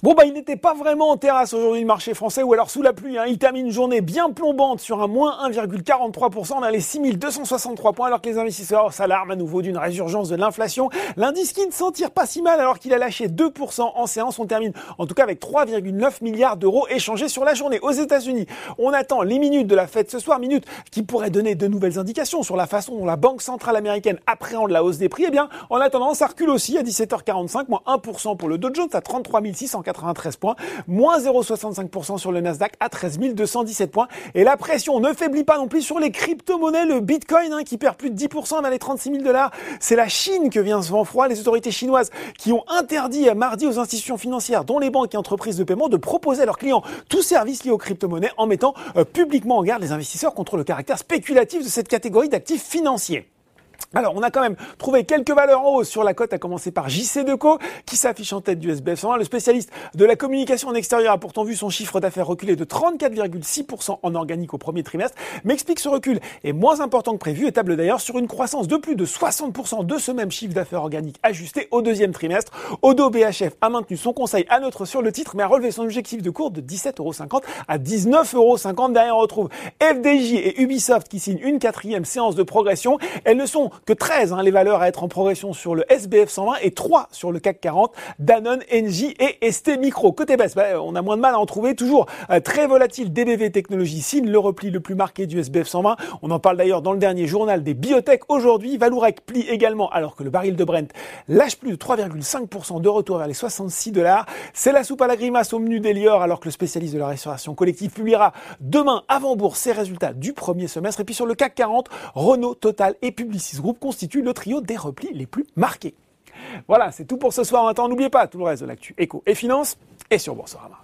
Bon bah il n'était pas vraiment en terrasse aujourd'hui le marché français ou alors sous la pluie. Hein. Il termine une journée bien plombante sur un moins 1,43%. On a les 6263 points alors que les investisseurs s'alarment à nouveau d'une résurgence de l'inflation. L'indice qui ne s'en tire pas si mal alors qu'il a lâché 2% en séance. On termine en tout cas avec 3,9 milliards d'euros échangés sur la journée. Aux États-Unis, on attend les minutes de la fête ce soir, minutes qui pourraient donner de nouvelles indications sur la façon dont la Banque centrale américaine appréhende la hausse des prix. Eh bien, en attendant, ça recule aussi à 17h45, moins 1% pour le Dow Jones à 33 600 93 points, moins 0,65% sur le Nasdaq à 13 217 points. Et la pression ne faiblit pas non plus sur les crypto-monnaies, le Bitcoin hein, qui perd plus de 10% dans les 36 000 dollars. C'est la Chine que vient ce vent froid, les autorités chinoises qui ont interdit à mardi aux institutions financières, dont les banques et entreprises de paiement, de proposer à leurs clients tout service lié aux crypto-monnaies en mettant euh, publiquement en garde les investisseurs contre le caractère spéculatif de cette catégorie d'actifs financiers. Alors, on a quand même trouvé quelques valeurs en hausse sur la cote, à commencer par JC Deco, qui s'affiche en tête du SBF 120. Le spécialiste de la communication en extérieur a pourtant vu son chiffre d'affaires reculer de 34,6% en organique au premier trimestre, mais explique ce recul est moins important que prévu et table d'ailleurs sur une croissance de plus de 60% de ce même chiffre d'affaires organique ajusté au deuxième trimestre. Odo BHF a maintenu son conseil à neutre sur le titre, mais a relevé son objectif de cours de 17,50€ à 19,50€. Derrière, on retrouve FDJ et Ubisoft qui signent une quatrième séance de progression. Elles ne sont que 13 hein, les valeurs à être en progression sur le SBF 120 et 3 sur le CAC 40, Danone, Engie et ST Micro. Côté baisse, bah, on a moins de mal à en trouver, toujours euh, très volatile, DBV Technologies signe le repli le plus marqué du SBF 120. On en parle d'ailleurs dans le dernier journal des biotech aujourd'hui. Valourec plie également alors que le baril de Brent lâche plus de 3,5% de retour vers les 66 dollars. C'est la soupe à la grimace au menu d'Elior alors que le spécialiste de la restauration collective publiera demain avant bourse ses résultats du premier semestre. Et puis sur le CAC 40, Renault, Total et Publicis Group constituent le trio des replis les plus marqués. Voilà, c'est tout pour ce soir. En attendant, n'oubliez pas tout le reste de l'actu éco et finance et sur Boursorama.